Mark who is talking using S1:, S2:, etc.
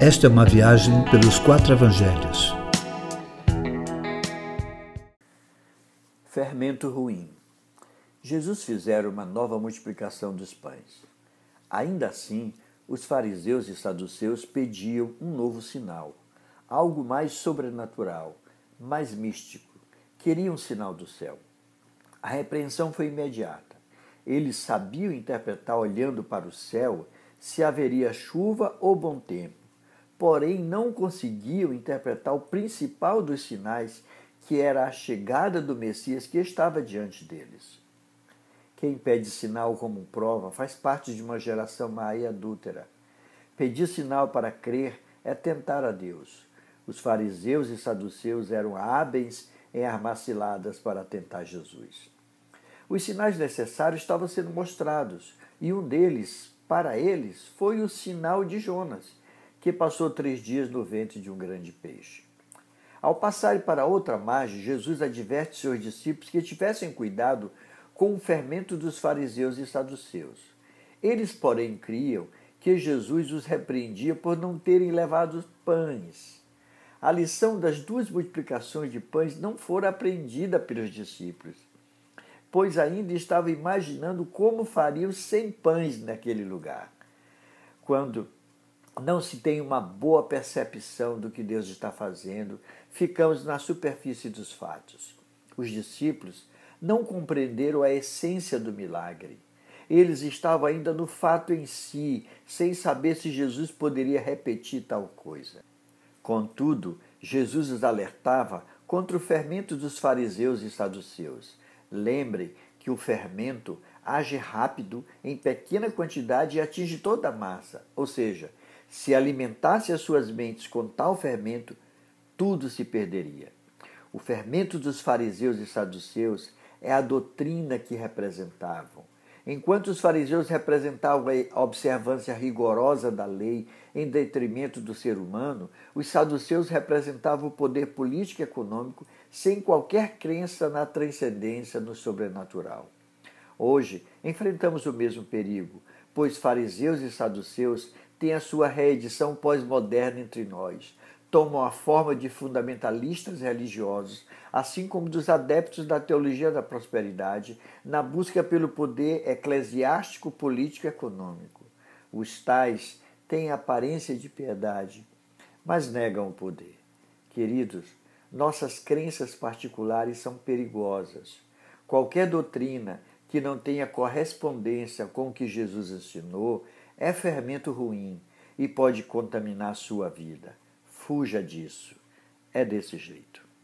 S1: Esta é uma viagem pelos quatro evangelhos.
S2: Fermento ruim. Jesus fizera uma nova multiplicação dos pães. Ainda assim, os fariseus e saduceus pediam um novo sinal, algo mais sobrenatural, mais místico. Queriam um sinal do céu. A repreensão foi imediata. Eles sabiam interpretar olhando para o céu se haveria chuva ou bom tempo, porém não conseguiam interpretar o principal dos sinais, que era a chegada do Messias que estava diante deles. Quem pede sinal como prova faz parte de uma geração má e adúltera. Pedir sinal para crer é tentar a Deus. Os fariseus e saduceus eram hábeis em armar ciladas para tentar Jesus. Os sinais necessários estavam sendo mostrados, e um deles, para eles, foi o sinal de Jonas, que passou três dias no ventre de um grande peixe. Ao passarem para outra margem, Jesus adverte seus discípulos que tivessem cuidado com o fermento dos fariseus e saduceus. Eles, porém, criam que Jesus os repreendia por não terem levado pães. A lição das duas multiplicações de pães não fora aprendida pelos discípulos pois ainda estava imaginando como fariam sem pães naquele lugar. Quando não se tem uma boa percepção do que Deus está fazendo, ficamos na superfície dos fatos. Os discípulos não compreenderam a essência do milagre. Eles estavam ainda no fato em si, sem saber se Jesus poderia repetir tal coisa. Contudo, Jesus os alertava contra o fermento dos fariseus e saduceus. Lembre que o fermento age rápido em pequena quantidade e atinge toda a massa. Ou seja, se alimentasse as suas mentes com tal fermento, tudo se perderia. O fermento dos fariseus e saduceus é a doutrina que representavam. Enquanto os fariseus representavam a observância rigorosa da lei em detrimento do ser humano, os saduceus representavam o poder político e econômico sem qualquer crença na transcendência no sobrenatural. Hoje, enfrentamos o mesmo perigo, pois fariseus e saduceus têm a sua reedição pós-moderna entre nós, tomam a forma de fundamentalistas religiosos, assim como dos adeptos da teologia da prosperidade, na busca pelo poder eclesiástico, político e econômico. Os tais têm aparência de piedade, mas negam o poder. Queridos, nossas crenças particulares são perigosas. Qualquer doutrina que não tenha correspondência com o que Jesus ensinou é fermento ruim e pode contaminar sua vida. Fuja disso. É desse jeito.